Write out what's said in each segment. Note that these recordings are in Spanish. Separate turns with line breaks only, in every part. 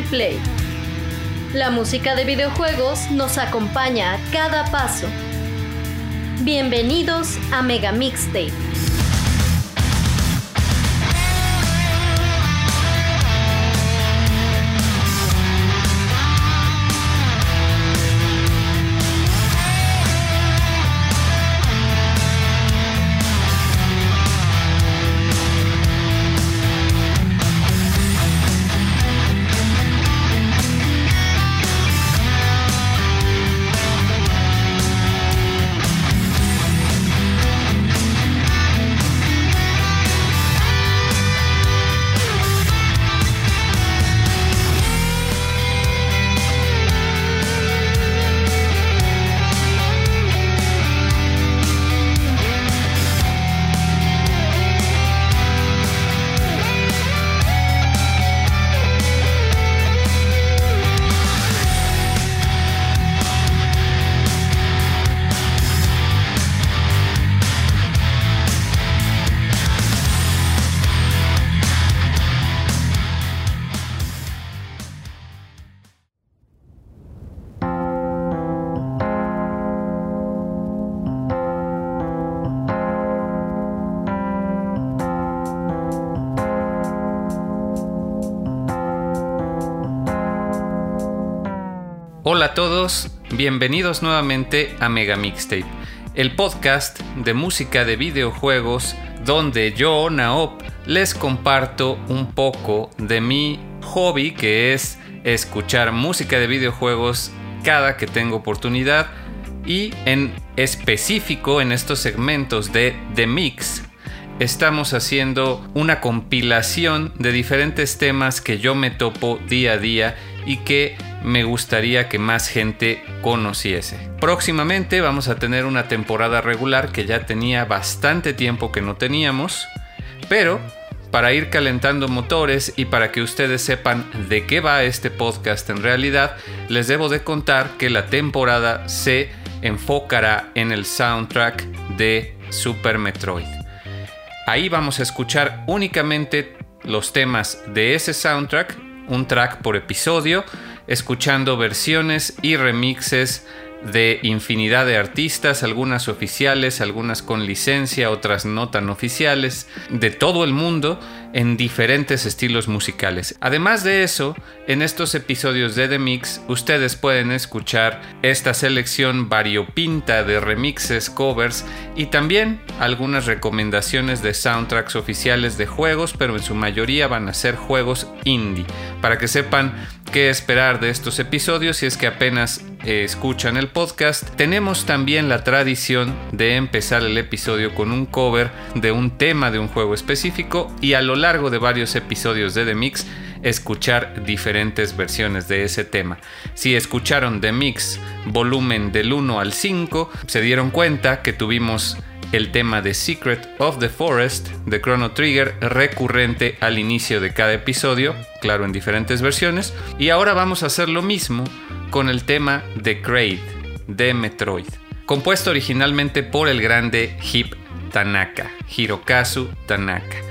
replay. La música de videojuegos nos acompaña a cada paso. Bienvenidos a Mega Mixtape.
Bienvenidos nuevamente a Mega Mixtape, el podcast de música de videojuegos donde yo, Naop, les comparto un poco de mi hobby que es escuchar música de videojuegos cada que tengo oportunidad y en específico en estos segmentos de The Mix estamos haciendo una compilación de diferentes temas que yo me topo día a día y que me gustaría que más gente conociese. Próximamente vamos a tener una temporada regular que ya tenía bastante tiempo que no teníamos, pero para ir calentando motores y para que ustedes sepan de qué va este podcast en realidad, les debo de contar que la temporada se enfocará en el soundtrack de Super Metroid. Ahí vamos a escuchar únicamente los temas de ese soundtrack, un track por episodio, escuchando versiones y remixes de infinidad de artistas, algunas oficiales, algunas con licencia, otras no tan oficiales, de todo el mundo en diferentes estilos musicales. Además de eso, en estos episodios de The Mix ustedes pueden escuchar esta selección variopinta de remixes, covers y también algunas recomendaciones de soundtracks oficiales de juegos, pero en su mayoría van a ser juegos indie, para que sepan qué esperar de estos episodios si es que apenas eh, escuchan el podcast. Tenemos también la tradición de empezar el episodio con un cover de un tema de un juego específico y a lo largo de varios episodios de The Mix escuchar diferentes versiones de ese tema. Si escucharon The Mix volumen del 1 al 5, se dieron cuenta que tuvimos el tema de Secret of the Forest de Chrono Trigger recurrente al inicio de cada episodio, claro en diferentes versiones, y ahora vamos a hacer lo mismo con el tema de Kraid de Metroid, compuesto originalmente por el grande Hip Tanaka, Hirokazu Tanaka.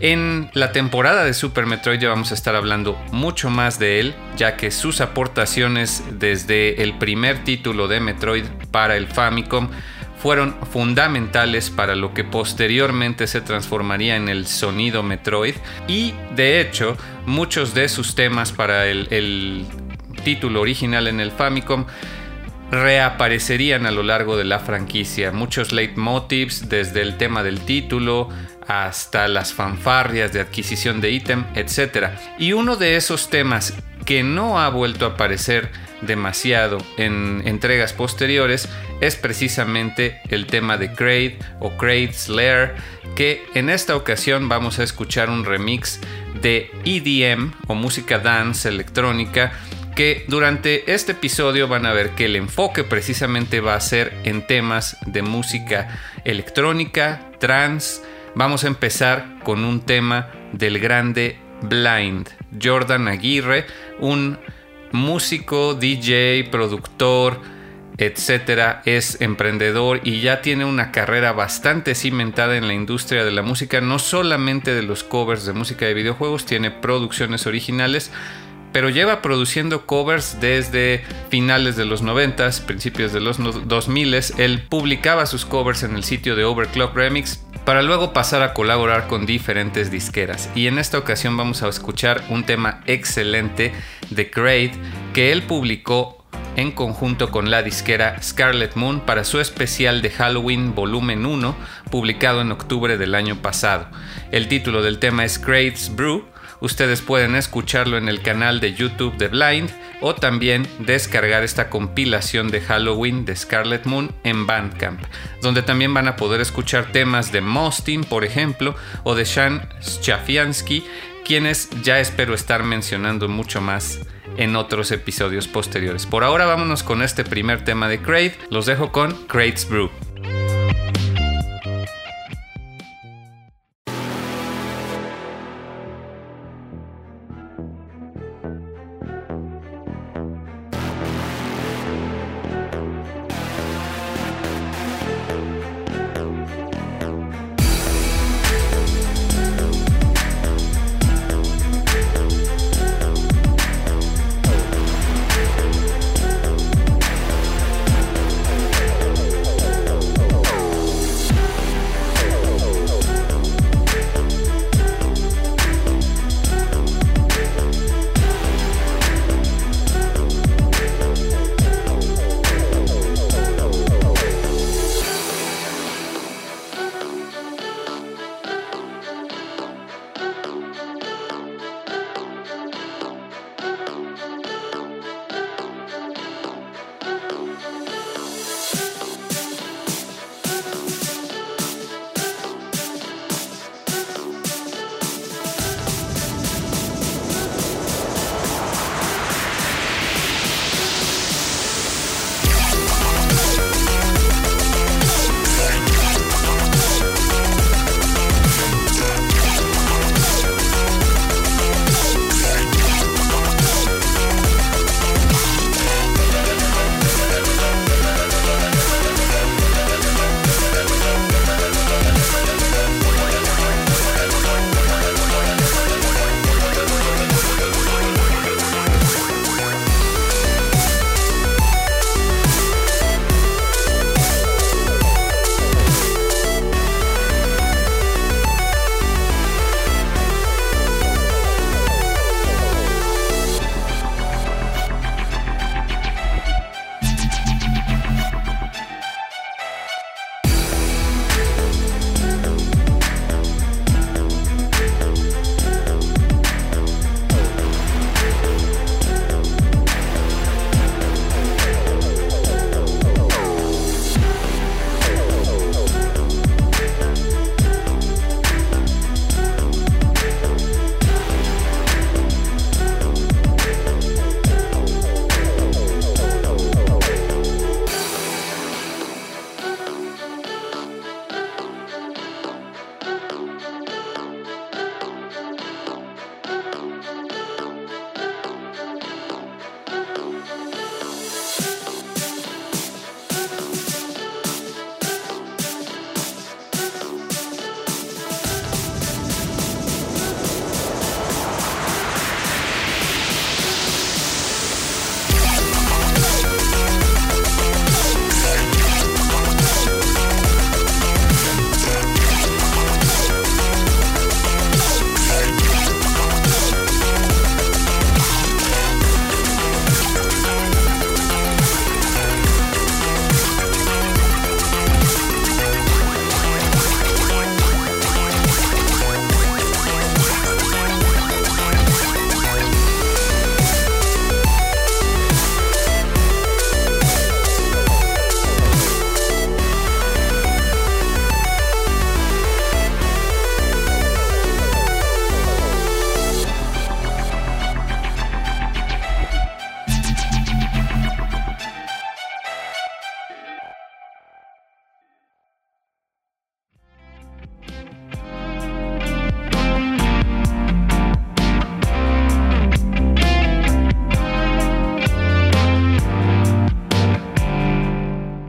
En la temporada de Super Metroid ya vamos a estar hablando mucho más de él, ya que sus aportaciones desde el primer título de Metroid para el Famicom fueron fundamentales para lo que posteriormente se transformaría en el sonido Metroid y de hecho muchos de sus temas para el, título original en el Famicom reaparecerían a lo largo de la franquicia. Muchos leitmotivs, desde el tema del título hasta las fanfarrias de adquisición de ítem, etc. Y uno de esos temas que no ha vuelto a aparecer demasiado en entregas posteriores es precisamente el tema de Kraid o Kraid's Lair, que en esta ocasión vamos a escuchar un remix de EDM o música dance electrónica que durante este episodio van a ver que el enfoque precisamente va a ser en temas de música electrónica, trance. Vamos a empezar con un tema del grande Blind, Jordan Aguirre, un músico, DJ, productor, etcétera, es emprendedor y ya tiene una carrera bastante cimentada en la industria de la música, no solamente de los covers de música de videojuegos, tiene producciones originales, pero lleva produciendo covers desde finales de los 90, principios de los 2000. Él publicaba sus covers en el sitio de Overclock Remix para luego pasar a colaborar con diferentes disqueras. Y en esta ocasión vamos a escuchar un tema excelente de Creed que él publicó en conjunto con la disquera Scarlet Moon para su especial de Halloween Volumen 1, publicado en octubre del año pasado. El título del tema es Creed's Brew. Ustedes pueden escucharlo en el canal de YouTube de Blind o también descargar esta compilación de Halloween de Scarlet Moon en Bandcamp, donde también van a poder escuchar temas de Mostin, por ejemplo, o de Shan Schafiansky, quienes ya espero estar mencionando mucho más en otros episodios posteriores. Por ahora vámonos con este primer tema de Crate. Los dejo con Crate's Brew.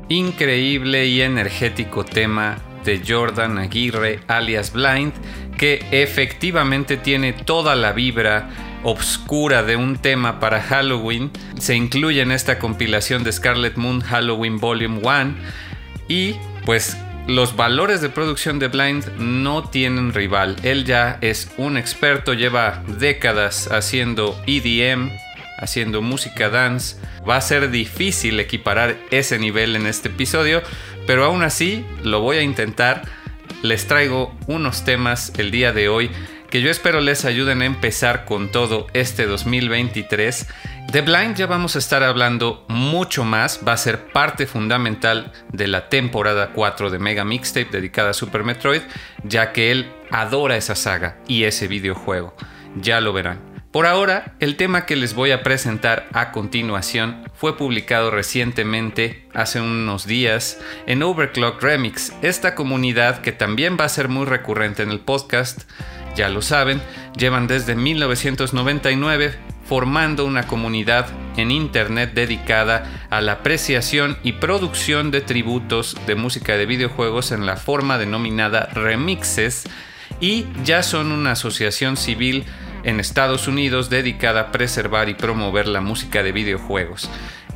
Increíble y energético tema de Jordan Aguirre alias Blind que efectivamente tiene toda la vibra obscura de un tema para Halloween se incluye en esta compilación de Scarlet Moon Halloween Volume 1 y pues los valores de producción de Blind no tienen rival. Él ya es un experto, lleva décadas haciendo EDM, haciendo música dance. Va a ser difícil equiparar ese nivel en este episodio, pero aún así lo voy a intentar. Les traigo unos temas el día de hoy que yo espero les ayuden a empezar con todo este 2023. De Blind ya vamos a estar hablando mucho más, va a ser parte fundamental de la temporada 4 de Mega Mixtape dedicada a Super Metroid, ya que él adora esa saga y ese videojuego. Ya lo verán. Por ahora, el tema que les voy a presentar a continuación fue publicado recientemente, hace unos días, en Overclock Remix, esta comunidad que también va a ser muy recurrente en el podcast, ya lo saben, llevan desde 1999 formando una comunidad en Internet dedicada a la apreciación y producción de tributos de música de videojuegos en la forma denominada remixes y ya son una asociación civil en Estados Unidos dedicada a preservar y promover la música de videojuegos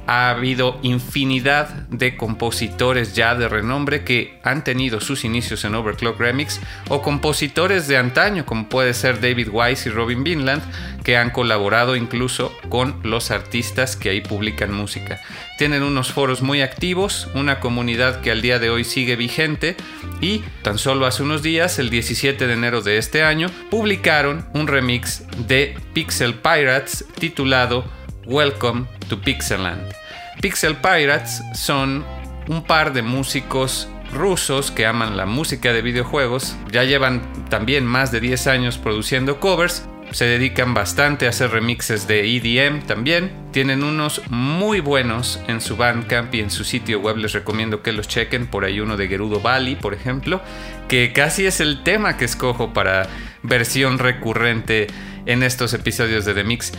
ha habido infinidad de compositores ya de renombre que han tenido sus inicios en Overclock Remix o compositores de antaño como puede ser David Wise y Robin Vinland que han colaborado incluso con los artistas que ahí publican música. Tienen unos foros muy activos, una comunidad que al día de hoy sigue vigente y tan solo hace unos días, el 17 de enero de este año, publicaron un remix de Pixel Pirates titulado Welcome to Pixelland. Pixel Pirates son un par de músicos rusos que aman la música de videojuegos, ya llevan también más de 10 años produciendo covers, se dedican bastante a hacer remixes de EDM también, tienen unos muy buenos en su Bandcamp y en su sitio web, les recomiendo que los chequen, por ahí uno de Gerudo Valley, por ejemplo, que casi es el tema que escojo para versión recurrente en estos episodios de The Mix.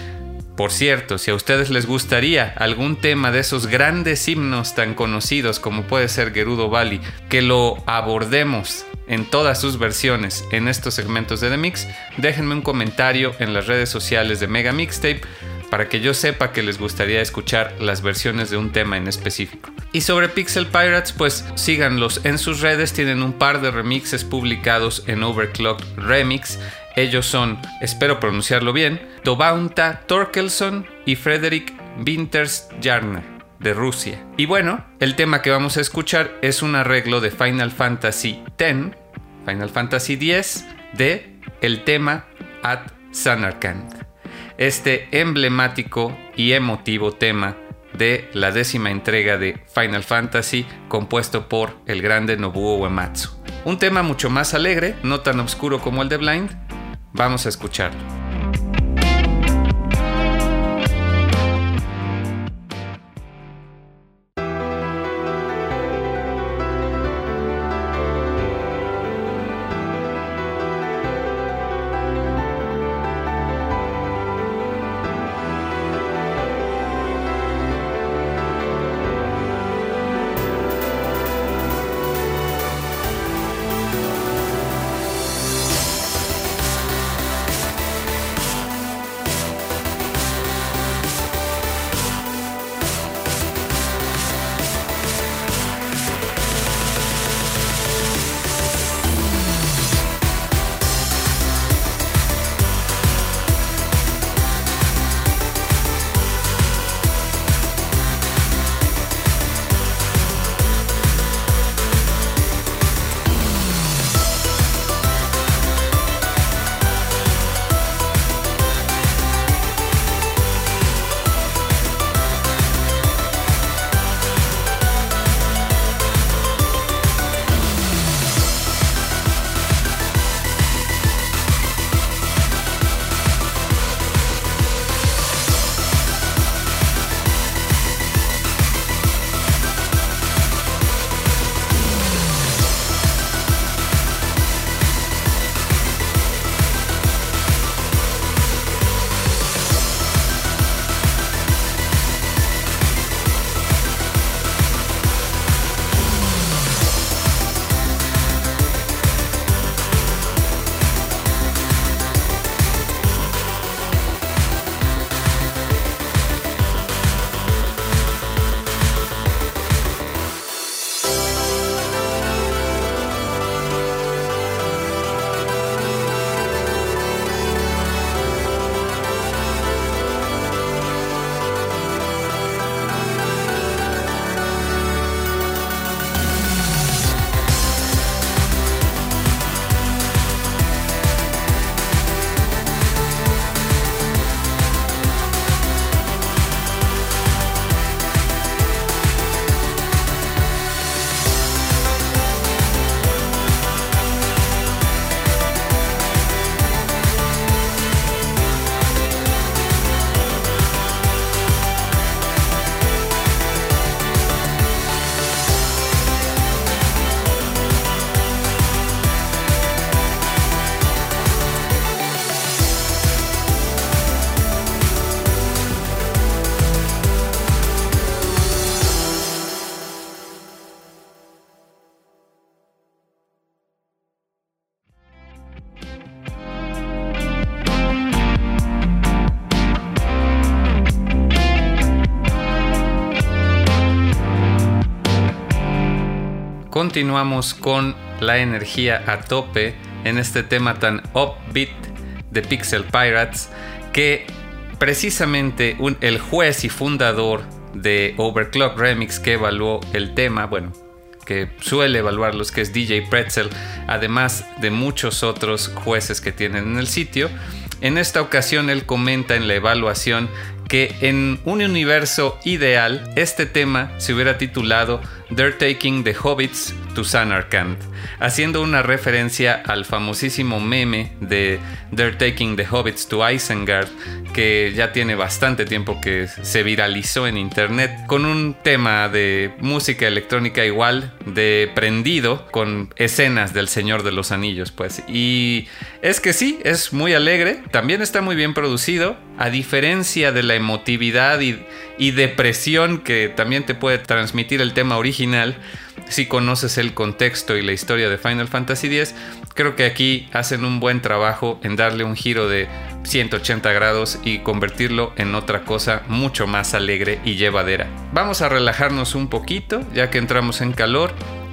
Por cierto, si a ustedes les gustaría algún tema de esos grandes himnos tan conocidos como puede ser Gerudo Valley, que lo abordemos en todas sus versiones en estos segmentos de The Mix, déjenme un comentario en las redes sociales de Mega Mixtape para que yo sepa que les gustaría escuchar las versiones de un tema en específico. Y sobre Pixel Pirates, pues síganlos en sus redes, tienen un par de remixes publicados en Overclock Remix ellos son, espero pronunciarlo bien, Tobaunta Torkelson y Frederick Winters Jarna de Rusia. Y bueno, el tema que vamos a escuchar es un arreglo de Final Fantasy X, Final Fantasy X, de el tema At Sanarkand. Este emblemático y emotivo tema de la décima entrega de Final Fantasy compuesto por el grande Nobuo Uematsu. Un tema mucho más alegre, no tan oscuro como el de Blind, Vamos a escucharlo. Continuamos con la energía a tope en este tema tan upbeat de Pixel Pirates que precisamente el juez y fundador de Overclock Remix que evaluó el tema, bueno, que suele evaluarlos, que es DJ Pretzel, además de muchos otros jueces que tienen en el sitio. En esta ocasión él comenta en la evaluación que en un universo ideal este tema se hubiera titulado They're Taking the Hobbits to Samarkand, haciendo una referencia al famosísimo meme de They're Taking the Hobbits to Isengard, que ya tiene bastante tiempo que se viralizó en internet, con un tema de música electrónica igual, de prendido, con escenas del Señor de los Anillos, pues. Y es que sí, es muy alegre, también está muy bien producido, a diferencia de la emotividad y depresión que también te puede transmitir el tema original, si conoces el contexto y la historia de Final Fantasy X, creo que aquí hacen un buen trabajo en darle un giro de 180 grados y convertirlo en otra cosa mucho más alegre y llevadera. Vamos a relajarnos un poquito ya que entramos en calor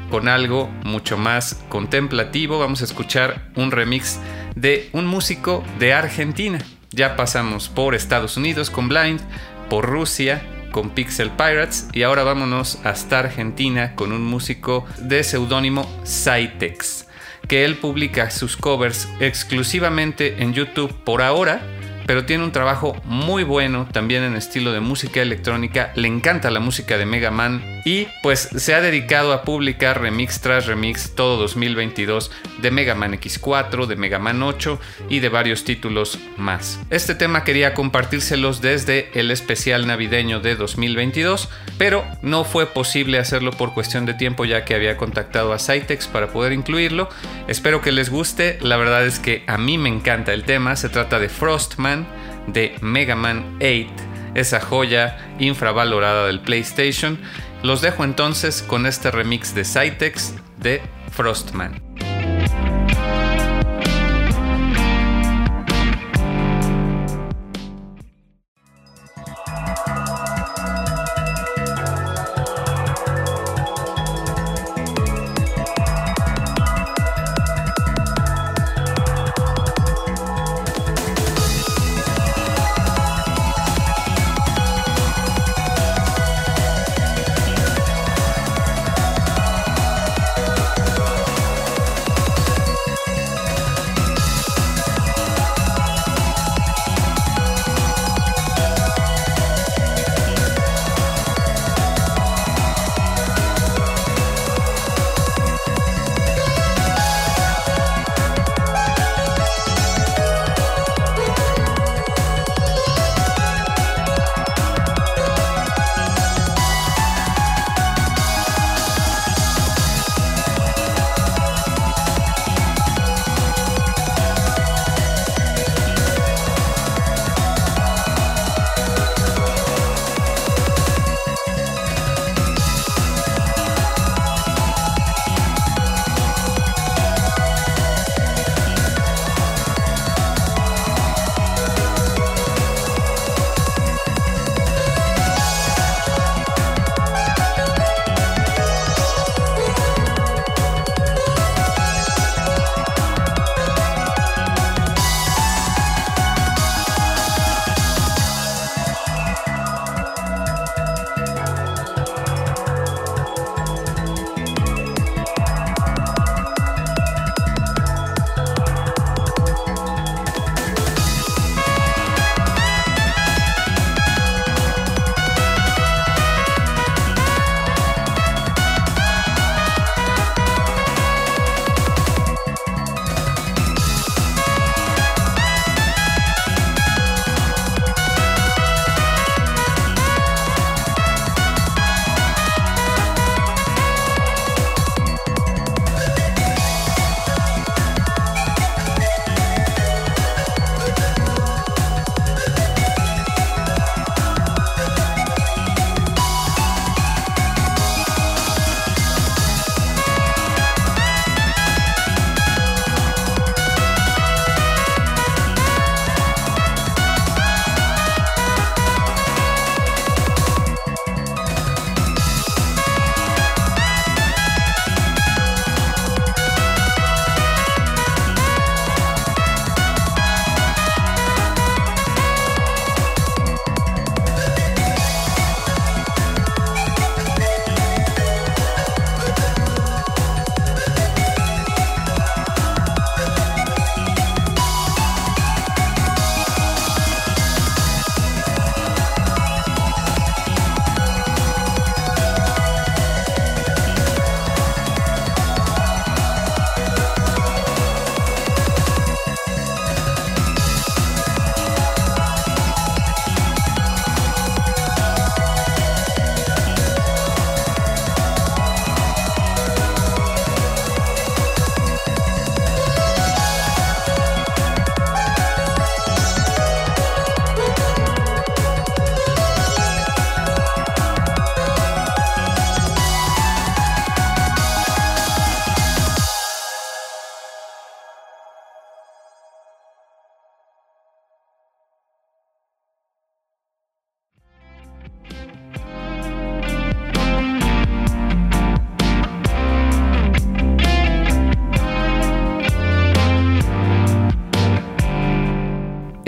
con algo mucho más contemplativo. Vamos a escuchar un remix de un músico de Argentina. Ya pasamos por Estados Unidos con Blind, por Rusia con Pixel Pirates. Y ahora vámonos hasta Argentina con un músico de seudónimo Cytex, que él publica sus covers exclusivamente en YouTube por ahora pero tiene un trabajo muy bueno también en estilo de música electrónica. Le encanta la música de Mega Man y pues se ha dedicado a publicar remix tras remix todo 2022 de Mega Man X4, de Mega Man 8 y de varios títulos más. Este tema quería compartírselos desde el especial navideño de 2022, pero no fue posible hacerlo por cuestión de tiempo ya que había contactado a Cytex para poder incluirlo. Espero que les guste, la verdad es que a mí me encanta el tema, se trata de Frostman de Mega Man 8, esa joya infravalorada del PlayStation. Los dejo entonces con este remix de Cytex de Frostman.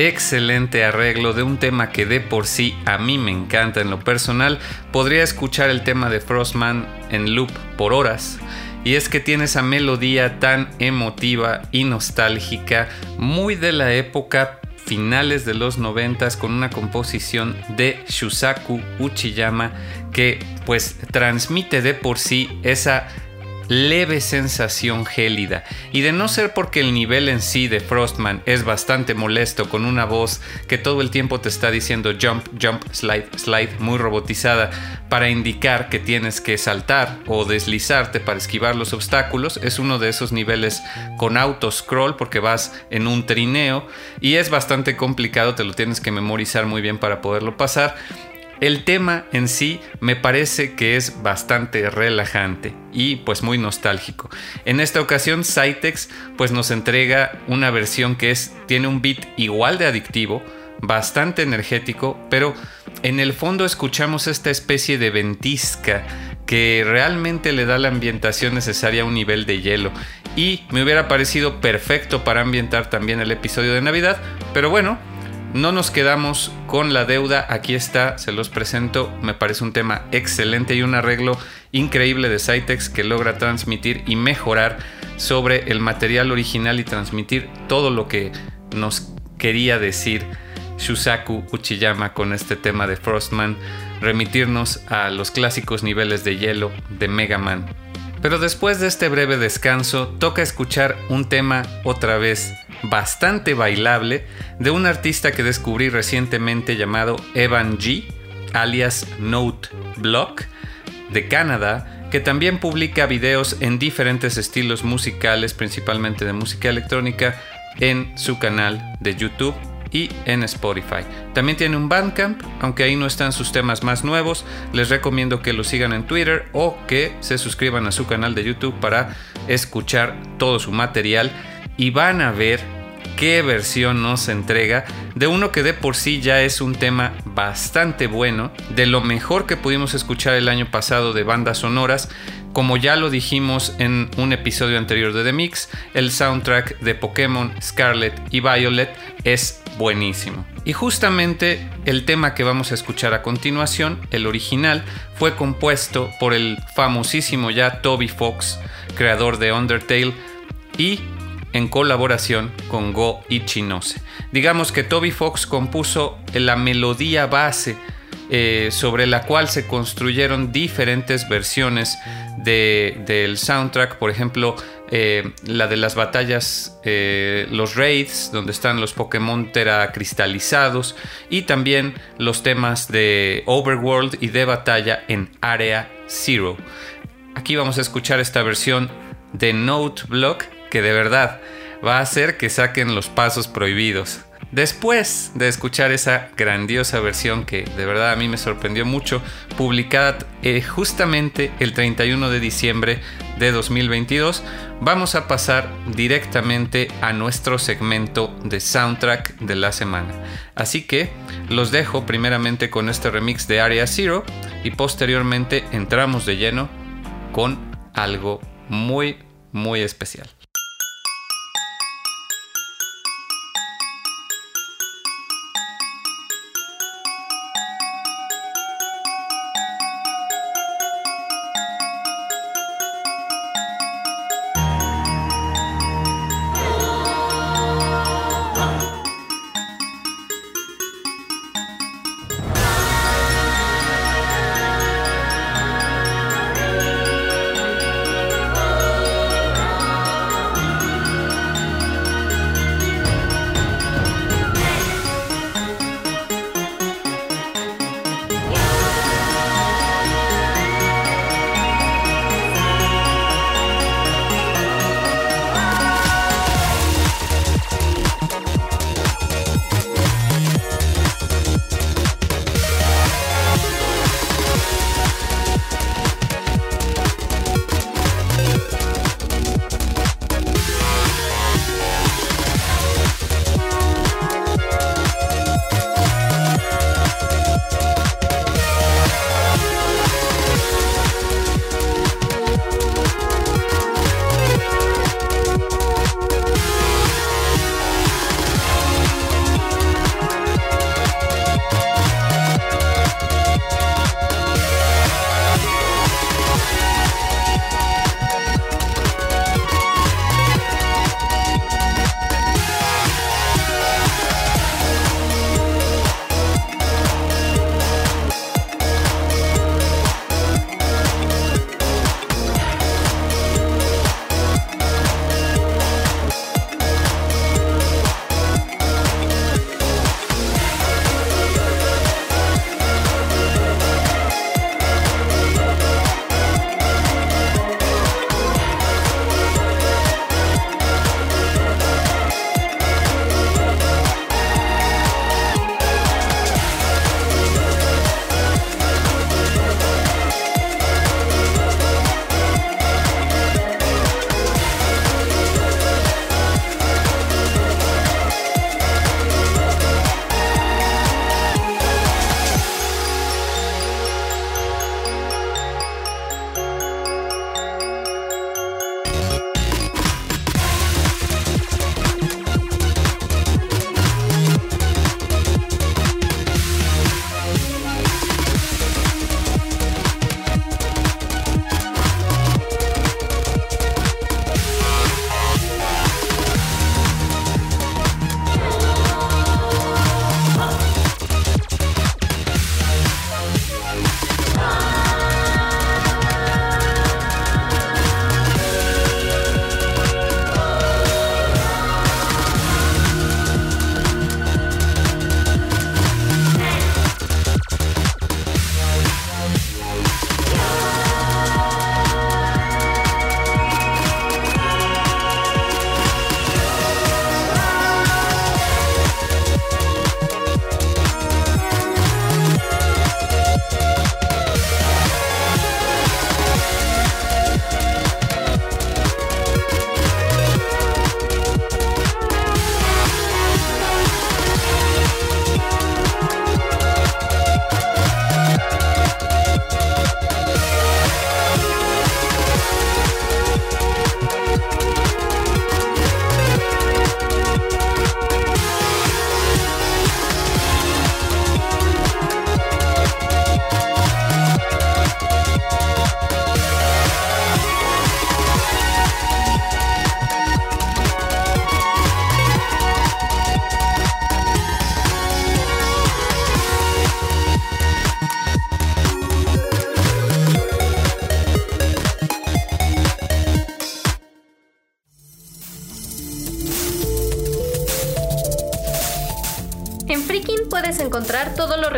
Excelente arreglo de un tema que de por sí a mí me encanta en lo personal. Podría escuchar el tema de Frostman en loop por horas. Y es que tiene esa melodía tan emotiva y nostálgica, muy de la época finales de los noventas con una composición de Shusaku Uchiyama que pues transmite de por sí esa leve sensación gélida. Y de no ser porque el nivel en sí de Frostman es bastante molesto con una voz que todo el tiempo te está diciendo jump, jump, slide, slide, muy robotizada para indicar que tienes que saltar o deslizarte para esquivar los obstáculos, es uno de esos niveles con auto scroll porque vas en un trineo y es bastante complicado, te lo tienes que memorizar muy bien para poderlo pasar el tema en sí me parece que es bastante relajante y pues muy nostálgico. En esta ocasión Cytex pues nos entrega una versión que es tiene un beat igual de adictivo, bastante energético, pero en el fondo escuchamos esta especie de ventisca que realmente le da la ambientación necesaria a un nivel de hielo y me hubiera parecido perfecto para ambientar también el episodio de Navidad, pero bueno, no nos quedamos con la deuda, aquí está, se los presento, me parece un tema excelente y un arreglo increíble de Cytex que logra transmitir y mejorar sobre el material original y transmitir todo lo que nos quería decir Shusaku Uchiyama con este tema de Frostman, remitirnos a los clásicos niveles de hielo de Mega Man. Pero después de este breve descanso, toca escuchar un tema otra vez bastante bailable de un artista que descubrí recientemente llamado Evan G, alias Note Block, de Canadá, que también publica videos en diferentes estilos musicales, principalmente de música electrónica, en su canal de YouTube y en Spotify. También tiene un Bandcamp, aunque ahí no están sus temas más nuevos. Les recomiendo que lo sigan en Twitter o que se suscriban a su canal de YouTube para escuchar todo su material y van a ver qué versión nos entrega de uno que de por sí ya es un tema bastante bueno, de lo mejor que pudimos escuchar el año pasado de bandas sonoras. Como ya lo dijimos en un episodio anterior de The Mix, el soundtrack de Pokémon Scarlet y Violet es buenísimo. Y justamente el tema que vamos a escuchar a continuación, el original, fue compuesto por el famosísimo ya Toby Fox, creador de Undertale, y en colaboración con Go Ichinose. Digamos que Toby Fox compuso la melodía base eh, sobre la cual se construyeron diferentes versiones del soundtrack, por ejemplo, eh, la de las batallas, eh, los raids, donde están los Pokémon Tera cristalizados, y también los temas de Overworld y de batalla en Area Zero. Aquí vamos a escuchar esta versión de Note Block que de verdad va a hacer que saquen los pasos prohibidos. Después de escuchar esa grandiosa versión que de verdad a mí me sorprendió mucho, publicada eh, justamente el 31 de diciembre de 2022, vamos a pasar directamente a nuestro segmento de soundtrack de la semana. Así que los dejo primeramente con este remix de Area Zero y posteriormente entramos de lleno con algo muy, muy especial.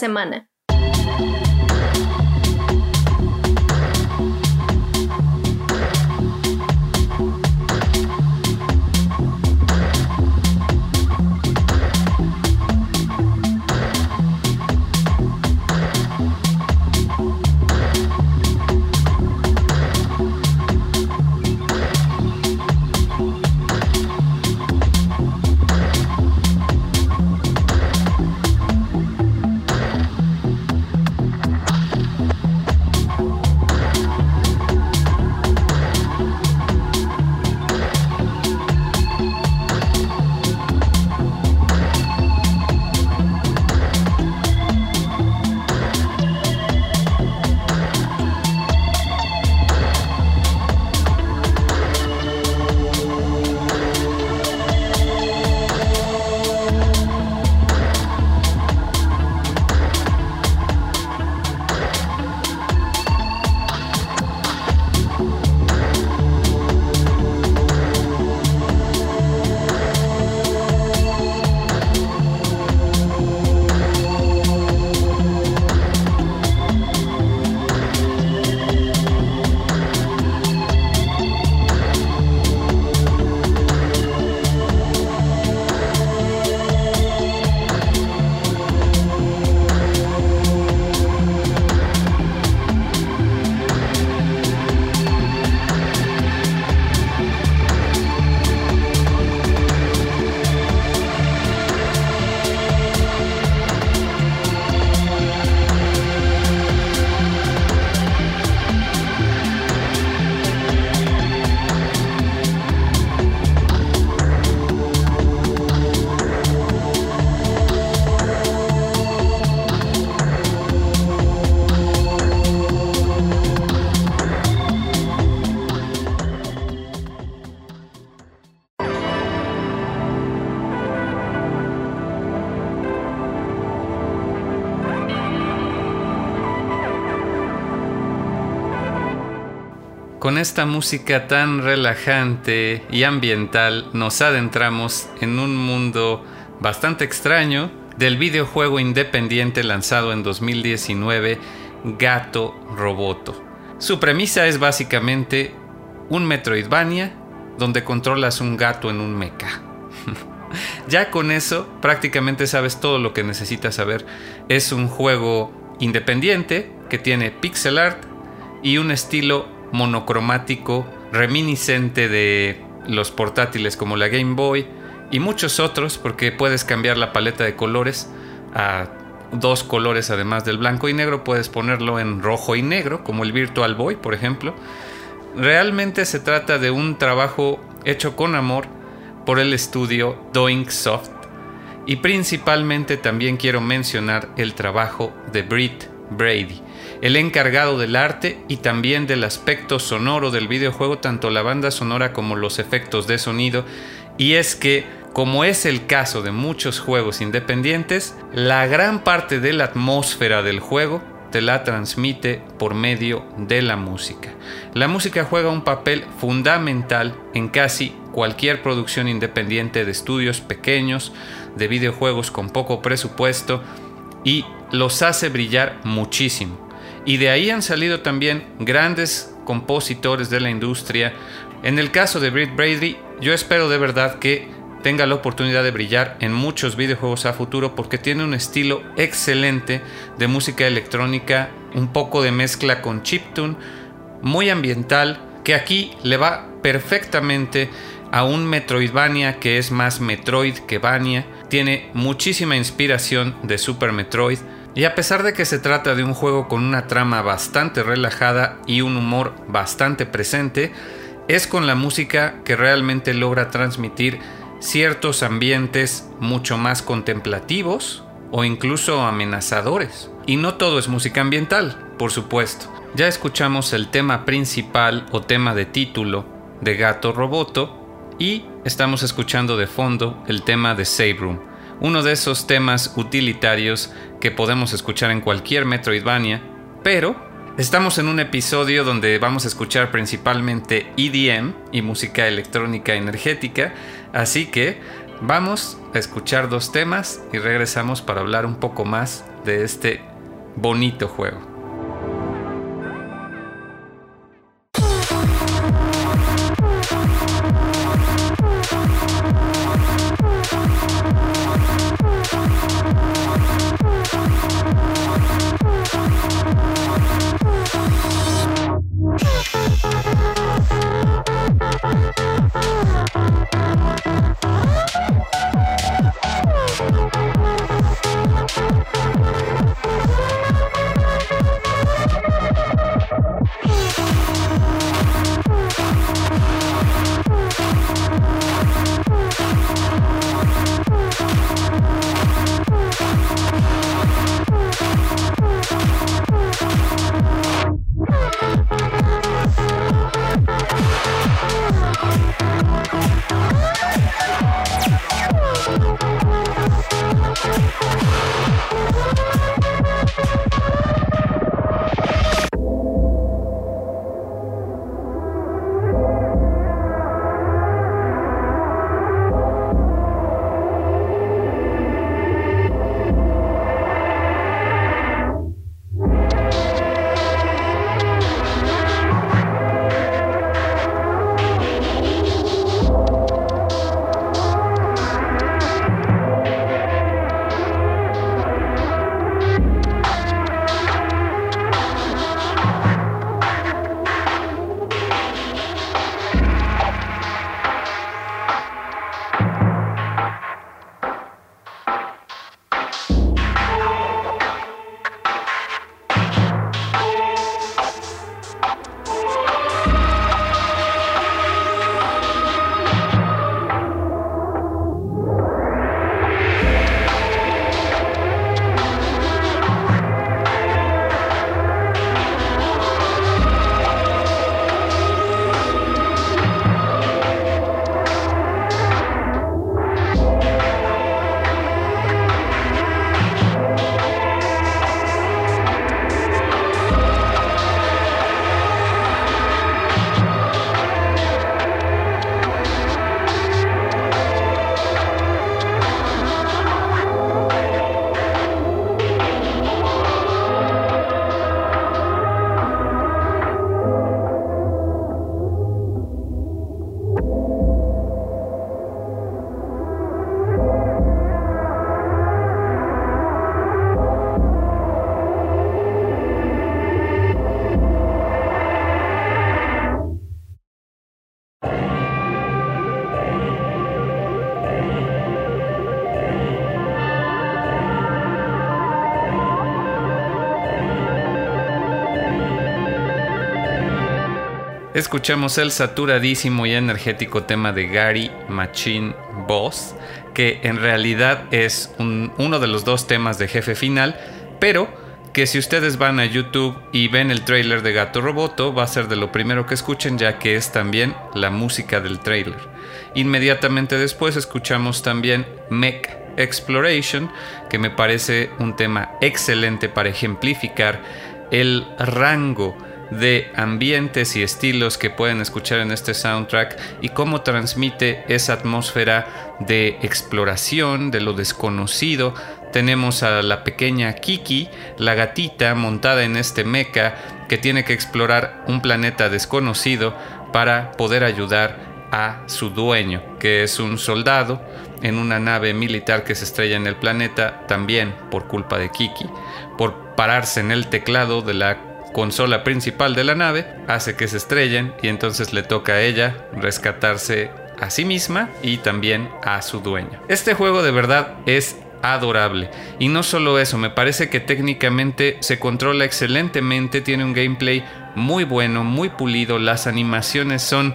Semana.
Esta música tan relajante y ambiental nos adentramos en un mundo bastante extraño del videojuego independiente lanzado en 2019, Gato Roboto. Su premisa es básicamente un Metroidvania donde controlas un gato en un mecha. ya con eso prácticamente sabes todo lo que necesitas saber. Es un juego independiente que tiene pixel art y un estilo monocromático reminiscente de los portátiles como la Game Boy y muchos otros porque puedes cambiar la paleta de colores a dos colores además del blanco y negro, puedes ponerlo en rojo y negro como el Virtual Boy por ejemplo. Realmente se trata de un trabajo hecho con amor por el estudio Doing Soft y principalmente también quiero mencionar el trabajo de Britt Brady el encargado del arte y también del aspecto sonoro del videojuego, tanto la banda sonora como los efectos de sonido. Y es que, como es el caso de muchos juegos independientes, la gran parte de la atmósfera del juego te la transmite por medio de la música. La música juega un papel fundamental en casi cualquier producción independiente de estudios pequeños, de videojuegos con poco presupuesto y los hace brillar muchísimo. Y de ahí han salido también grandes compositores de la industria. En el caso de Britt Brady, yo espero de verdad que tenga la oportunidad de brillar en muchos videojuegos a futuro porque tiene un estilo excelente de música electrónica, un poco de mezcla con chiptune, muy ambiental, que aquí le va perfectamente a un Metroidvania que es más Metroid que Vania, tiene muchísima inspiración de Super Metroid y a pesar de que se trata de un juego con una trama bastante relajada y un humor bastante presente, es con la música que realmente logra transmitir ciertos ambientes mucho más contemplativos o incluso amenazadores. Y no todo es música ambiental, por supuesto. Ya escuchamos el tema principal o tema de título de Gato Roboto y estamos escuchando de fondo el tema de Save Room, uno de esos temas utilitarios que podemos escuchar en cualquier Metroidvania, pero estamos en un episodio donde vamos a escuchar principalmente EDM y música electrónica energética, así que vamos a escuchar dos temas y regresamos para hablar un poco más de este bonito juego. Escuchamos el saturadísimo y energético tema de Gary Machine Boss, que en realidad es uno de los dos temas de jefe final, pero que si ustedes van a YouTube y ven el trailer de Gato Roboto, va a ser de lo primero que escuchen, ya que es también la música del trailer. Inmediatamente después escuchamos también Mech Exploration, que me parece un tema excelente para ejemplificar el rango de ambientes y estilos que pueden escuchar en este soundtrack y cómo transmite esa atmósfera de exploración, de lo desconocido. Tenemos a la pequeña Kiki, la gatita montada en este mecha que tiene que explorar un planeta desconocido para poder ayudar a su dueño, que es un soldado en una nave militar que se estrella en el planeta también por culpa de Kiki, por pararse en el teclado de la consola principal de la nave, hace que se estrellen y entonces le toca a ella rescatarse a sí misma y también a su dueño. Este juego de verdad es adorable. Y no solo eso, me parece que técnicamente se controla excelentemente, tiene un gameplay muy bueno, muy pulido, las animaciones son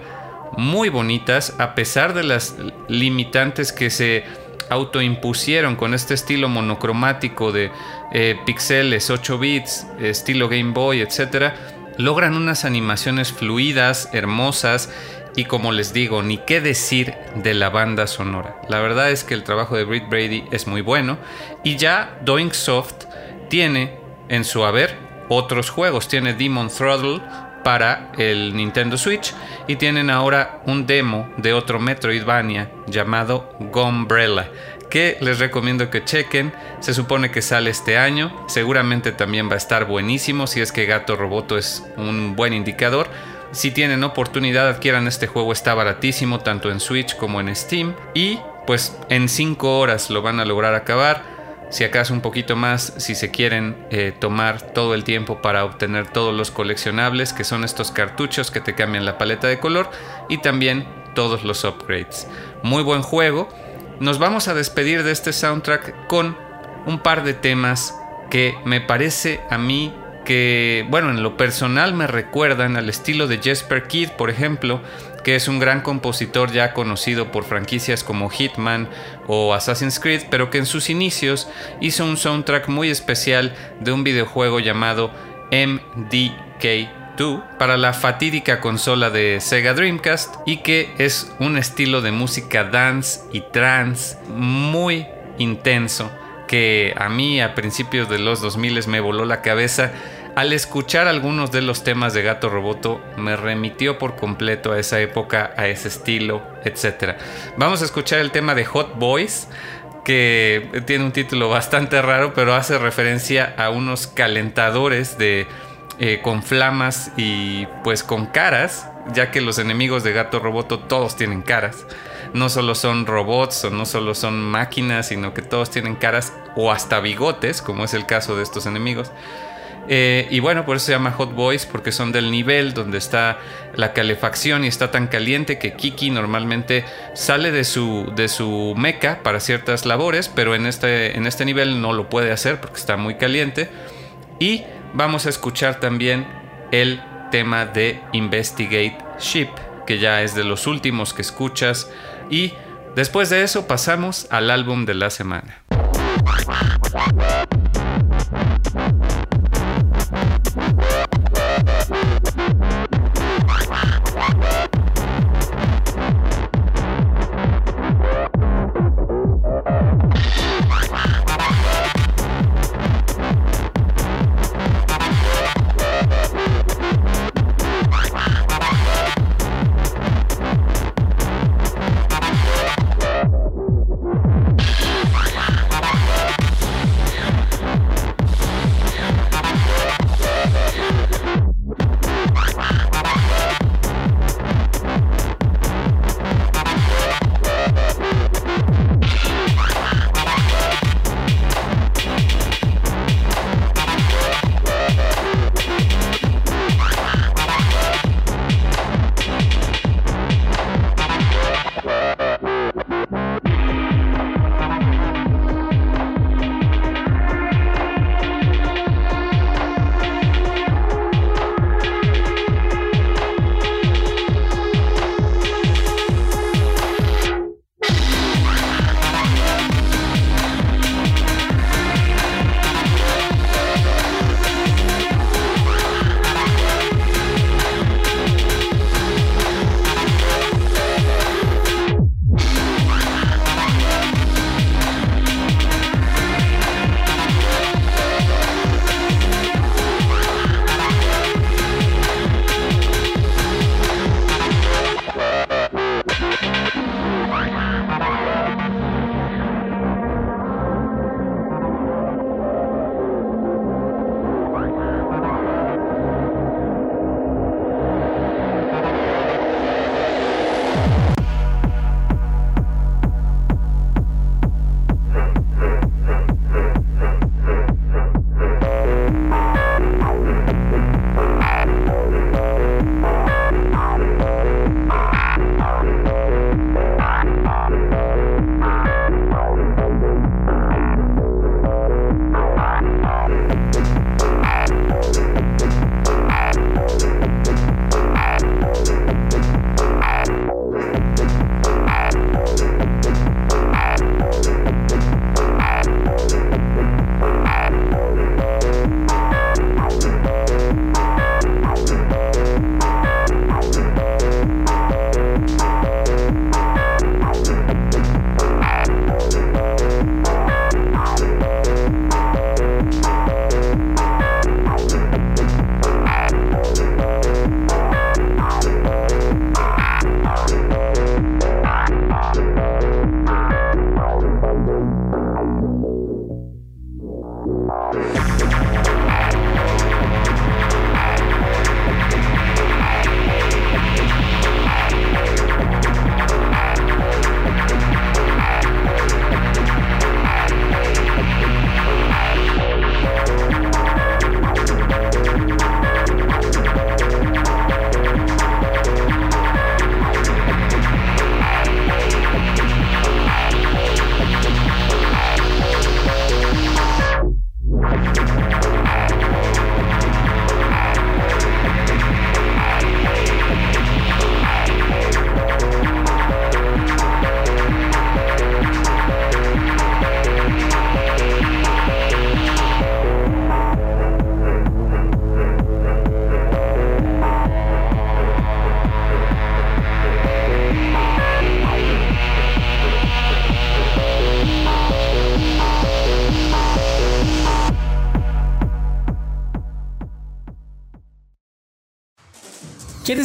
muy bonitas a pesar de las limitantes que se autoimpusieron con este estilo monocromático de eh, pixeles 8 bits, estilo Game Boy, etc. Logran unas animaciones fluidas, hermosas y como les digo, ni qué decir de la banda sonora. La verdad es que el trabajo de Britt Brady es muy bueno y ya Doing Soft tiene en su haber otros juegos. Tiene Demon Throttle para el Nintendo Switch y tienen ahora un demo de otro Metroidvania llamado Gumbrella que les recomiendo que chequen. Se supone que sale este año. Seguramente también va a estar buenísimo si es que Gato Roboto es un buen indicador. Si tienen oportunidad, adquieran este juego, está baratísimo tanto en Switch como en Steam. Y pues en 5 horas lo van a lograr acabar. Si acaso un poquito más, si se quieren eh, tomar todo el tiempo para obtener todos los coleccionables, que son estos cartuchos que te cambian la paleta de color y también todos los upgrades. Muy buen juego. Nos vamos a despedir de este soundtrack con un par de temas que me parece a mí que, bueno, en lo personal me recuerdan al estilo de Jesper Kidd, por ejemplo, que es un gran compositor ya conocido por franquicias como Hitman o Assassin's Creed, pero que en sus inicios hizo un soundtrack muy especial de un videojuego llamado MDK2 para la fatídica consola de Sega Dreamcast y que es un estilo de música dance y trance muy intenso que a mí a principios de los 2000 me voló la cabeza al escuchar algunos de los temas de Gato Roboto, me remitió por completo a esa época, a ese estilo, etc. Vamos a escuchar el tema de Hot Boys, que tiene un título bastante raro, pero hace referencia a unos calentadores de, eh, con flamas y pues con caras, ya que los enemigos de Gato Roboto todos tienen caras. No solo son robots o no solo son máquinas, sino que todos tienen caras o hasta bigotes, como es el caso de estos enemigos. Eh, y bueno, por eso se llama Hot Boys, porque son del nivel donde está la calefacción y está tan caliente que Kiki normalmente sale de su, de su meca para ciertas labores, pero en este, en este nivel no lo puede hacer porque está muy caliente. Y vamos a escuchar también el tema de Investigate Ship, que ya es de los últimos que escuchas. Y después de eso pasamos al álbum de la semana.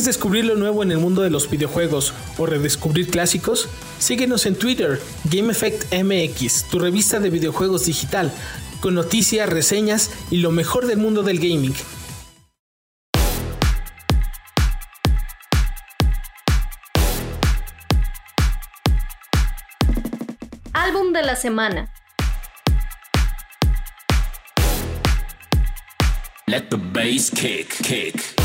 ¿Quieres descubrir lo nuevo en el mundo de los videojuegos o redescubrir clásicos? Síguenos en Twitter, GameEffectMX, tu revista de videojuegos digital, con noticias, reseñas y lo mejor del mundo del gaming.
Álbum de la semana.
Let the bass kick, kick.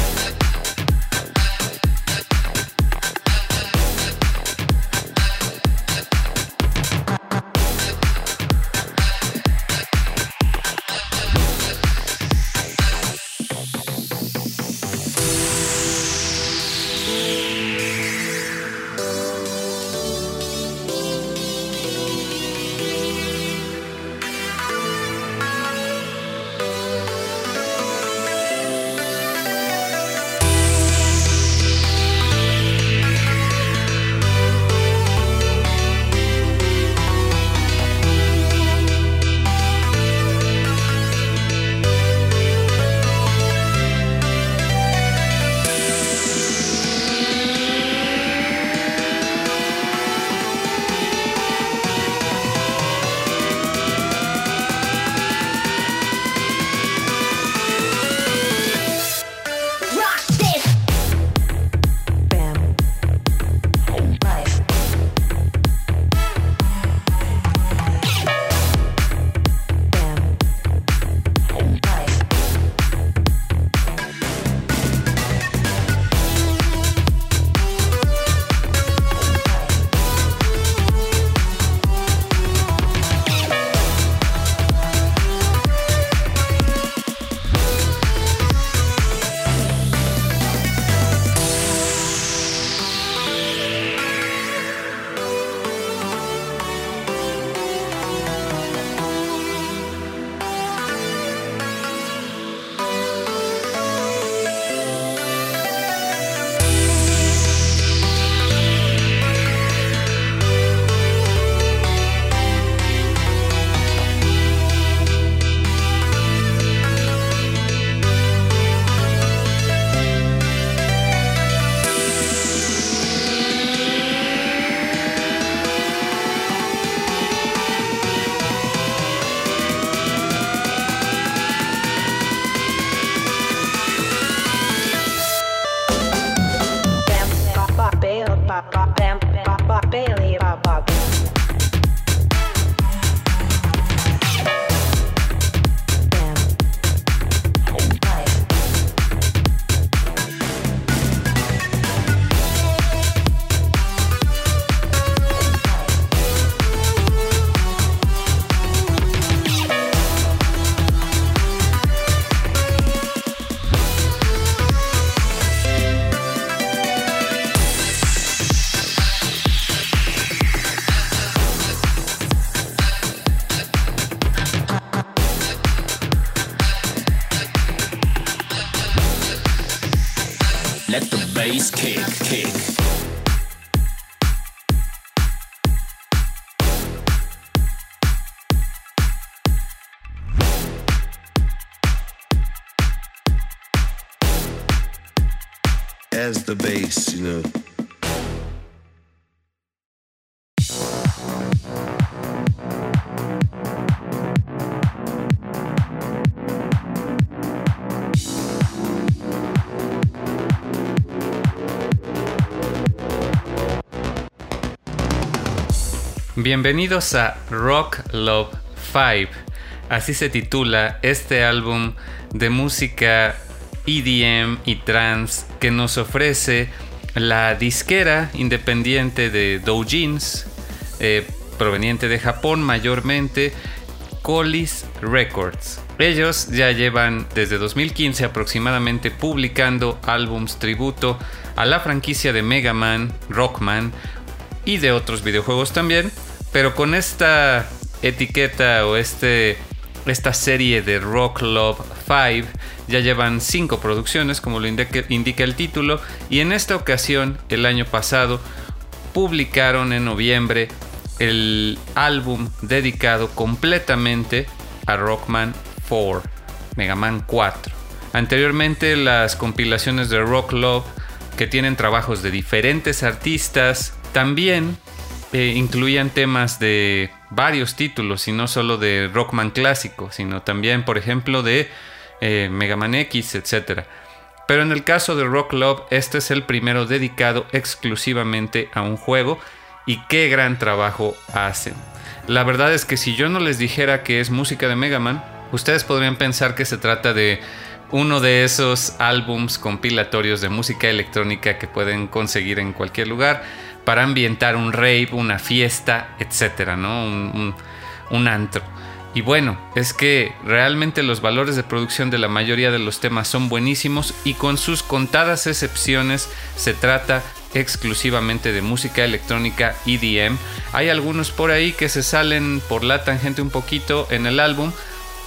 Bienvenidos a Rock Love 5. Así se titula este álbum de música EDM y trance que nos ofrece la disquera independiente de Doujins, eh, proveniente de Japón mayormente, Collis Records. Ellos ya llevan desde 2015 aproximadamente publicando álbums tributo a la franquicia de Mega Man, Rockman y de otros videojuegos también, pero con esta etiqueta o este, esta serie de Rock Love 5 ya llevan 5 producciones como lo indica, indica el título y en esta ocasión el año pasado publicaron en noviembre el álbum dedicado completamente a Rockman 4, Mega Man 4. Anteriormente las compilaciones de Rock Love que tienen trabajos de diferentes artistas también eh, incluían temas de varios títulos y no solo de Rockman clásico, sino también por ejemplo de eh, Mega Man X, etc. Pero en el caso de Rock Love, este es el primero dedicado exclusivamente a un juego y qué gran trabajo hacen. La verdad es que si yo no les dijera que es música de Mega Man, ustedes podrían pensar que se trata de uno de esos álbums compilatorios de música electrónica que pueden conseguir en cualquier lugar para ambientar un rave, una fiesta, etcétera, ¿no? Un, antro. Y bueno, es que realmente los valores de producción de la mayoría de los temas son buenísimos y con sus contadas excepciones se trata exclusivamente de música electrónica EDM. Hay algunos por ahí que se salen por la tangente un poquito en el álbum,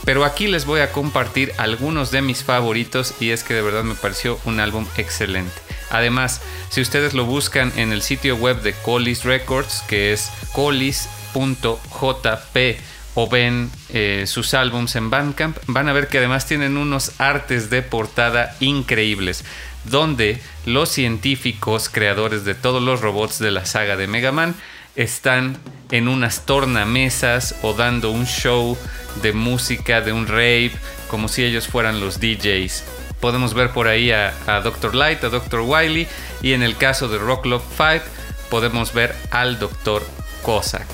pero aquí les voy a compartir algunos de mis favoritos y es que de verdad me pareció un álbum excelente. Además, si ustedes lo buscan en el sitio web de Collis Records, que es collis.jp, o ven eh, sus álbums en Bandcamp, van a ver que además tienen unos artes de portada increíbles donde los científicos creadores de todos los robots de la saga de Mega Man están en unas tornamesas o dando un show de música, de un rave, como si ellos fueran los DJs. Podemos ver por ahí a, Dr. Light, a Dr. Wily y en el caso de Rock Love 5 podemos ver al Dr. Cossack.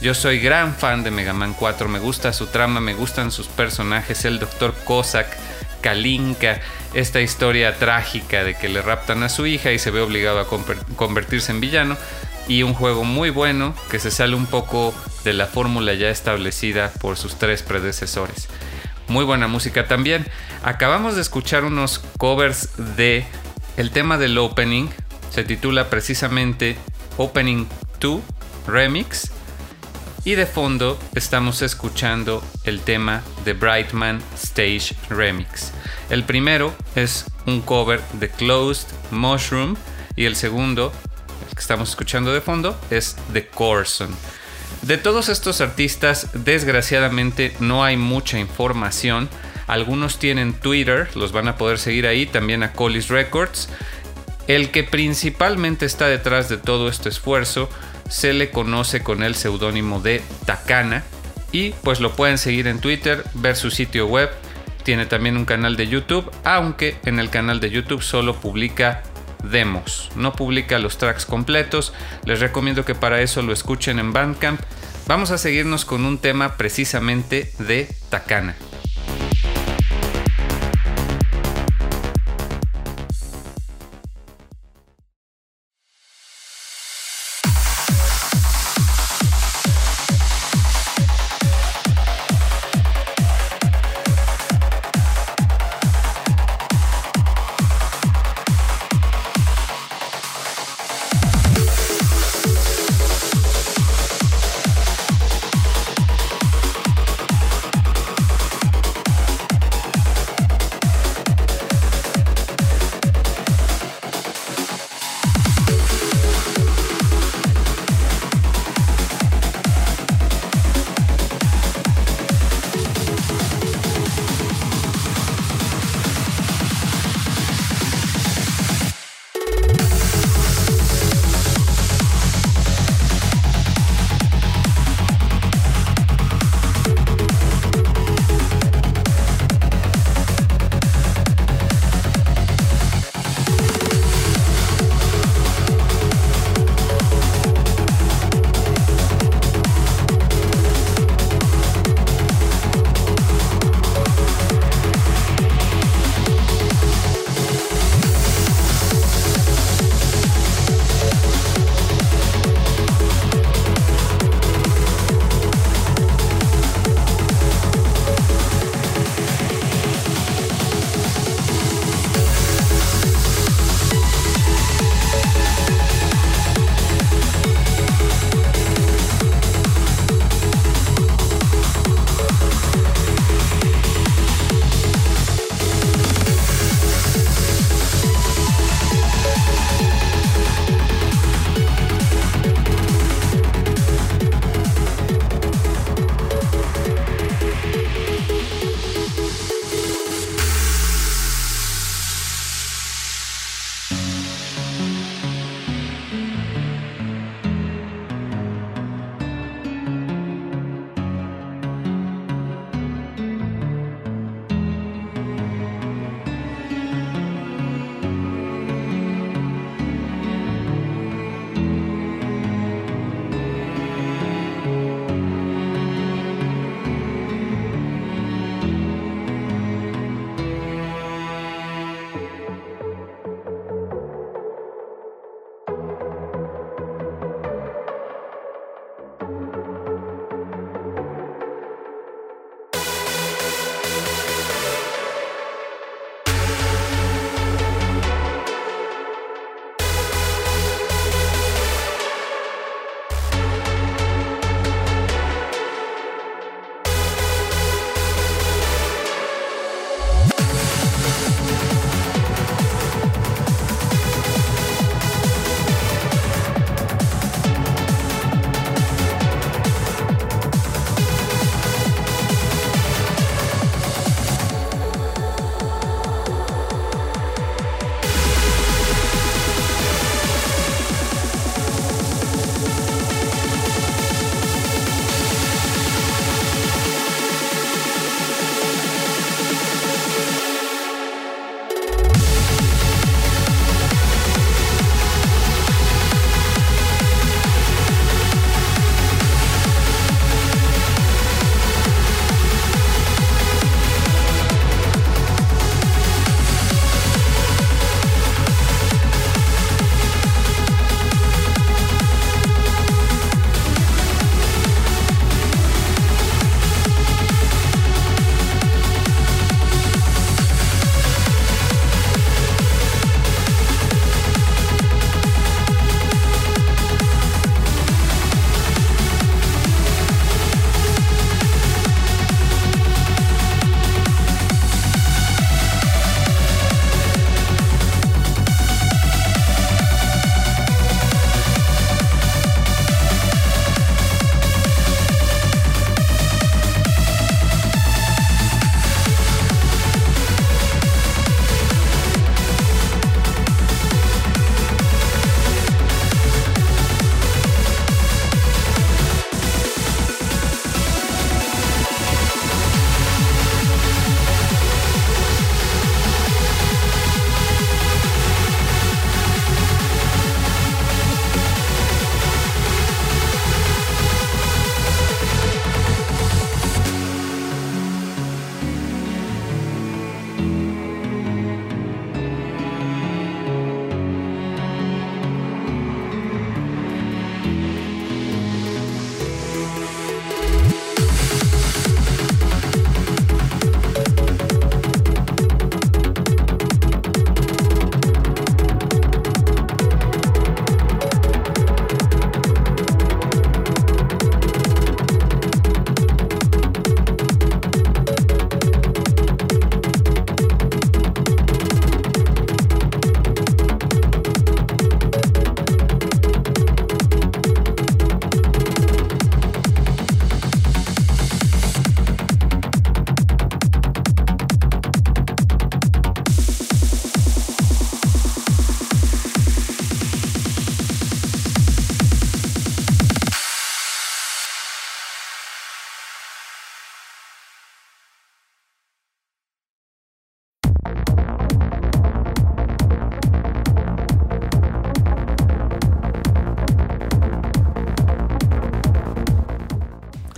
Yo soy gran fan de Mega Man 4, me gusta su trama, me gustan sus personajes, el Dr. Cossack, Kalinka, esta historia trágica de que le raptan a su hija y se ve obligado a convertirse en villano. Y un juego muy bueno que se sale un poco de la fórmula ya establecida por sus tres predecesores. Muy buena música también. Acabamos de escuchar unos covers de el tema del opening. Se titula precisamente Opening 2 Remix. Y de fondo estamos escuchando el tema de Brightman Stage Remix. El primero es un cover de Closed Mushroom y el segundo, el que estamos escuchando de fondo, es The Corson. De todos estos artistas, desgraciadamente no hay mucha información. Algunos tienen Twitter, los van a poder seguir ahí, también a Collis Records. El que principalmente está detrás de todo este esfuerzo se le conoce con el seudónimo de Takana y pues lo pueden seguir en Twitter, ver su sitio web tiene también un canal de YouTube, aunque en el canal de YouTube solo publica demos, no publica los tracks completos. Les recomiendo que para eso lo escuchen en Bandcamp. Vamos a seguirnos con un tema precisamente de Takana.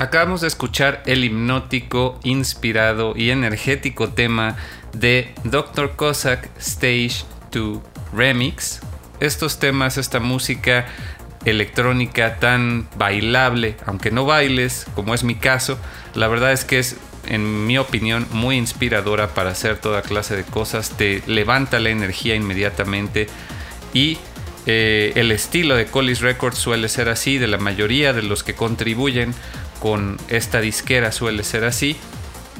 Acabamos de escuchar el hipnótico, inspirado y energético tema de Dr. Cossack Stage 2 Remix. Estos temas, esta música electrónica tan bailable, aunque no bailes, como es mi caso, la verdad es que es, en mi opinión, muy inspiradora para hacer toda clase de cosas, te levanta la energía inmediatamente y eh, el estilo de Collis Records suele ser así, de la mayoría de los que contribuyen con esta disquera suele ser así.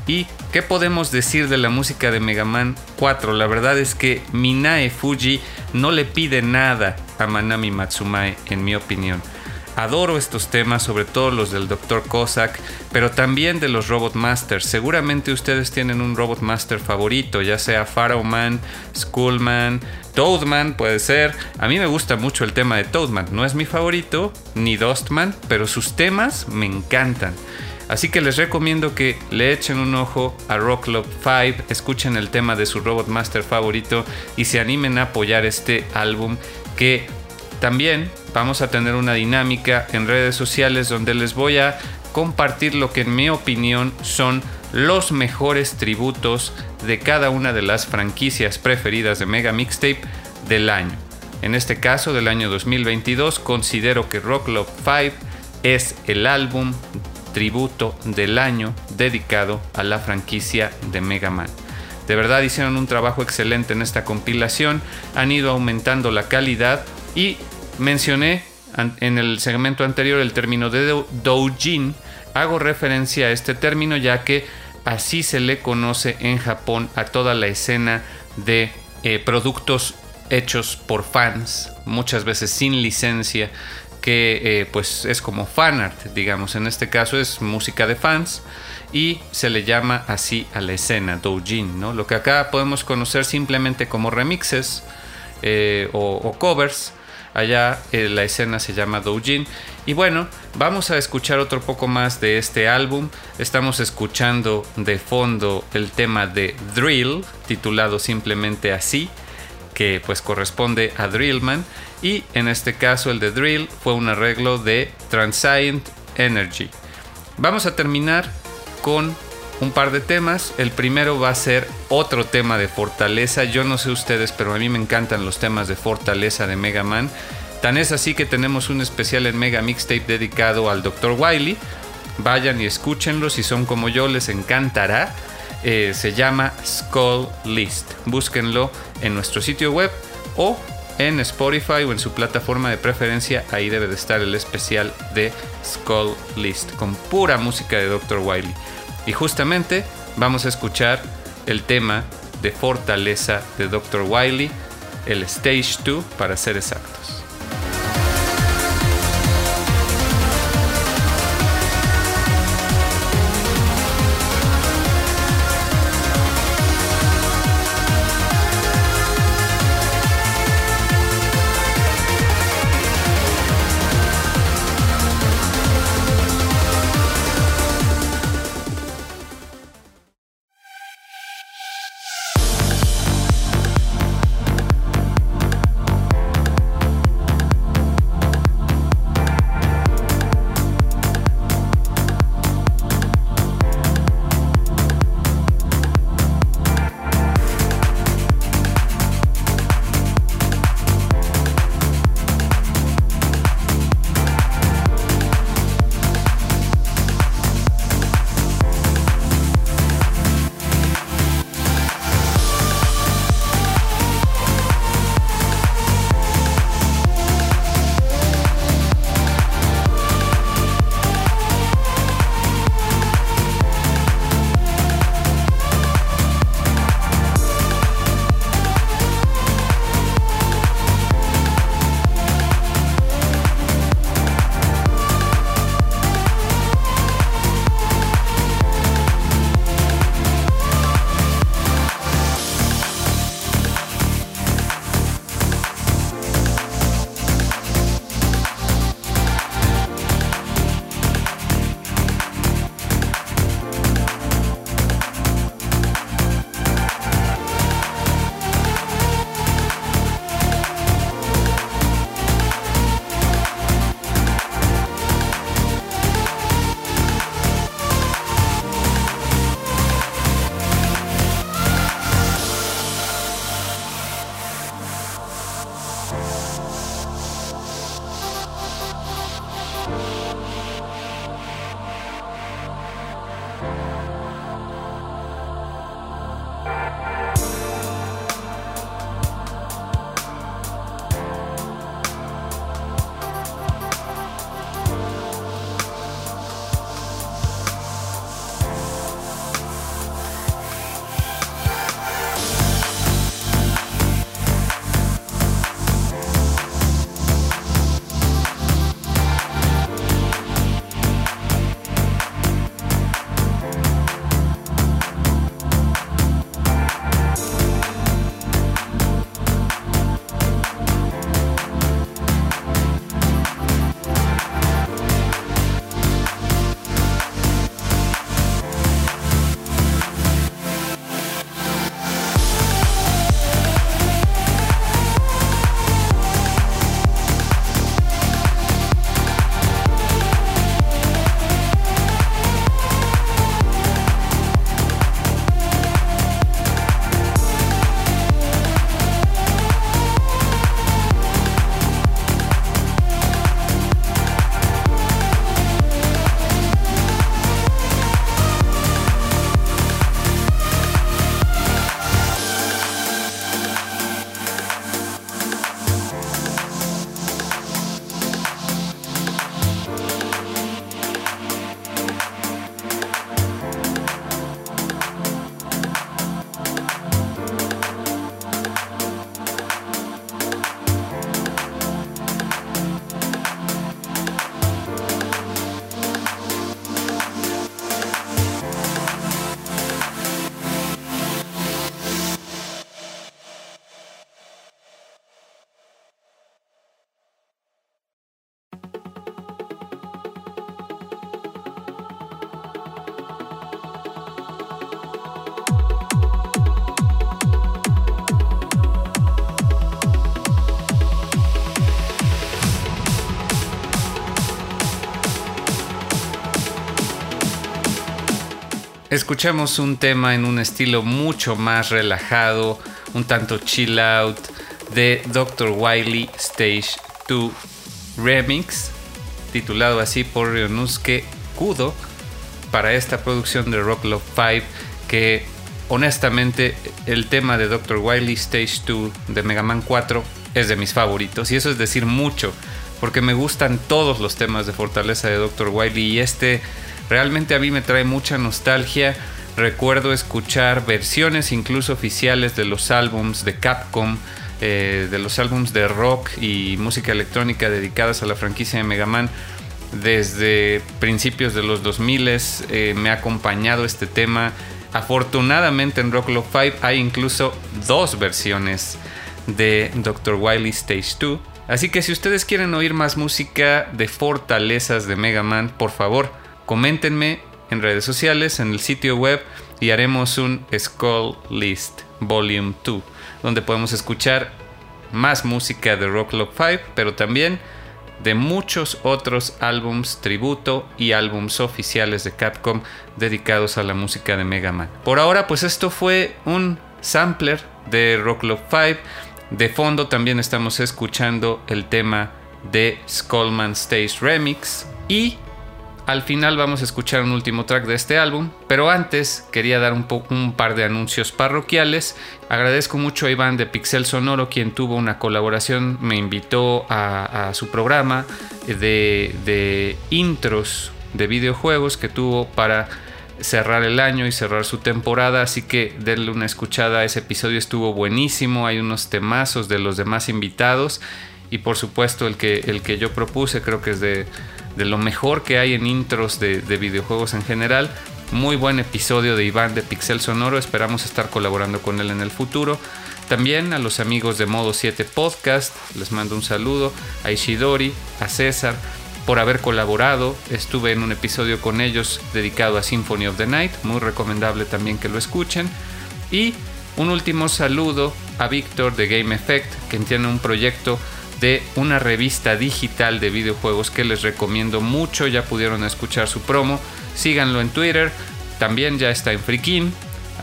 ¿Y qué podemos decir de la música de Mega Man 4? La verdad es que Minae Fuji no le pide nada a Manami Matsumae, en mi opinión. Adoro estos temas, sobre todo los del Dr. Cossack, pero también de los Robot Masters. Seguramente ustedes tienen un Robot Master favorito, ya sea Pharaoh Man, Skullman, Toadman, puede ser. A mí me gusta mucho el tema de Toadman. No es mi favorito, ni Dustman, pero sus temas me encantan. Así que les recomiendo que le echen un ojo a Rock Club 5, escuchen el tema de su Robot Master favorito y se animen a apoyar este álbum que también vamos a tener una dinámica en redes sociales donde les voy a compartir lo que en mi opinión son los mejores tributos de cada una de las franquicias preferidas de Mega Mixtape del año. En este caso, del año 2022, considero que Rock Love 5 es el álbum tributo del año dedicado a la franquicia de Mega Man. De verdad hicieron un trabajo excelente en esta compilación, han ido aumentando la calidad y mencioné en el segmento anterior el término de doujin. Hago referencia a este término ya que así se le conoce en Japón a toda la escena de eh, productos hechos por fans, muchas veces sin licencia, que eh, pues es como fan art, digamos. En este caso es música de fans y se le llama así a la escena, doujin, ¿no? Lo que acá podemos conocer simplemente como remixes eh, o covers Allá eh, la escena se llama Doujin. Y bueno, vamos a escuchar otro poco más de este álbum. Estamos escuchando de fondo el tema de Drill, titulado simplemente así, que pues corresponde a Drillman. Y en este caso el de Drill fue un arreglo de Transient Energy. Vamos a terminar con un par de temas. El primero va a ser otro tema de fortaleza. Yo no sé ustedes, pero a mí me encantan los temas de fortaleza de Mega Man. Tan es así que tenemos un especial en Mega Mixtape dedicado al Dr. Wily. Vayan y escúchenlo, si son como yo les encantará. Eh, se llama Skull List. Búsquenlo en nuestro sitio web o en Spotify o en su plataforma de preferencia. Ahí debe de estar el especial de Skull List con pura música de Dr. Wily. Y justamente vamos a escuchar el tema de Fortaleza de Dr. Wily, el Stage 2 para ser exactos. Escuchamos un tema en un estilo mucho más relajado, un tanto chill out, de Dr. Wiley Stage 2 Remix, titulado así por Ryonusuke Kudo, para esta producción de Rock Love 5, que honestamente el tema de Dr. Wiley Stage 2 de Mega Man 4 es de mis favoritos, y eso es decir mucho, porque me gustan todos los temas de fortaleza de Dr. Wiley y este realmente a mí me trae mucha nostalgia. Recuerdo escuchar versiones incluso oficiales de los álbums de Capcom, eh, de los álbums de rock y música electrónica dedicadas a la franquicia de Mega Man desde principios de los 2000 eh, me ha acompañado este tema. Afortunadamente en Rock Love 5 hay incluso dos versiones de Dr. Wily Stage 2. Así que si ustedes quieren oír más música de fortalezas de Mega Man, por favor, coméntenme en redes sociales, en el sitio web y haremos un Skull List Volume 2, donde podemos escuchar más música de Rock Love 5, pero también de muchos otros álbums tributo y álbums oficiales de Capcom dedicados a la música de Mega Man. Por ahora, pues esto fue un sampler de Rock Love 5. De fondo también estamos escuchando el tema de Skullman Stage Remix y al final vamos a escuchar un último track de este álbum, pero antes quería dar un, un, par de anuncios parroquiales. Agradezco mucho a Iván de Pixel Sonoro, quien tuvo una colaboración, me invitó a, su programa de, de, intros de videojuegos que tuvo para cerrar el año y cerrar su temporada, así que denle una escuchada, ese episodio estuvo buenísimo, hay unos temazos de los demás invitados y por supuesto el que, el que yo propuse creo que es de de lo mejor que hay en intros de, videojuegos en general. Muy buen episodio de Iván de Pixel Sonoro, esperamos estar colaborando con él en el futuro. También a los amigos de Modo 7 Podcast, les mando un saludo, a Ishidori, a César, por haber colaborado. Estuve en un episodio con ellos dedicado a Symphony of the Night, muy recomendable también que lo escuchen. Y un último saludo a Víctor de Game Effect, que tiene un proyecto de una revista digital de videojuegos que les recomiendo mucho. Ya pudieron escuchar su promo. Síganlo en Twitter. También ya está en Freakin.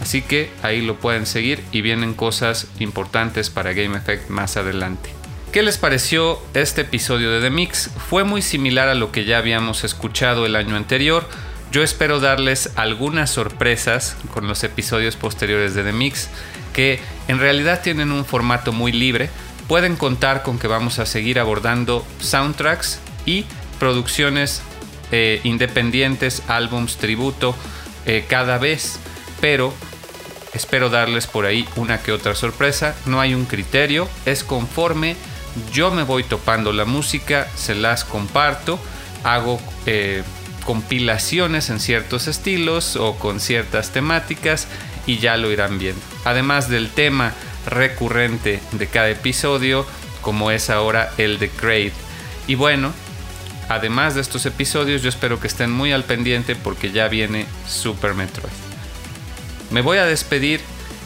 Así que ahí lo pueden seguir y vienen cosas importantes para Game Effect más adelante. ¿Qué les pareció este episodio de The Mix? Fue muy similar a lo que ya habíamos escuchado el año anterior. Yo espero darles algunas sorpresas con los episodios posteriores de The Mix que en realidad tienen un formato muy libre pueden contar con que vamos a seguir abordando soundtracks y producciones eh, independientes, álbums, tributo, eh, cada vez, pero espero darles por ahí una que otra sorpresa. No hay un criterio, es conforme yo me voy topando la música, se las comparto, hago eh, compilaciones en ciertos estilos o con ciertas temáticas y ya lo irán viendo. Además del tema recurrente de cada episodio, como es ahora el de Crate. Y bueno, además de estos episodios, yo espero que estén muy al pendiente porque ya viene Super Metroid. Me voy a despedir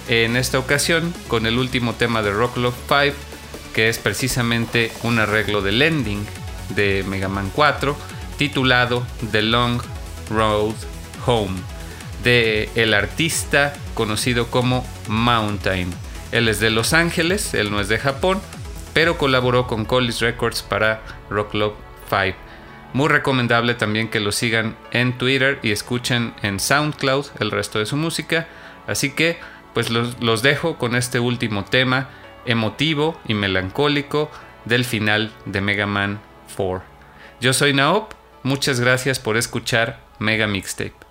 en esta ocasión con el último tema de Rock Love 5, que es precisamente un arreglo del ending de Mega Man 4, titulado The Long Road Home, de el artista conocido como Mountain. Él es de Los Ángeles, él no es de Japón, pero colaboró con Collis Records para Rock Love 5. Muy recomendable también que lo sigan en Twitter y escuchen en SoundCloud el resto de su música. Así que pues los, los dejo con este último tema emotivo y melancólico del final de Mega Man 4. Yo soy Naop, muchas gracias por escuchar Mega Mixtape.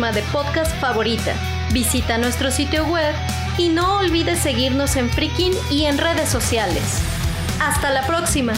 De podcast favorita, visita nuestro sitio web y no olvides seguirnos en Freaking y en redes sociales. ¡Hasta la próxima!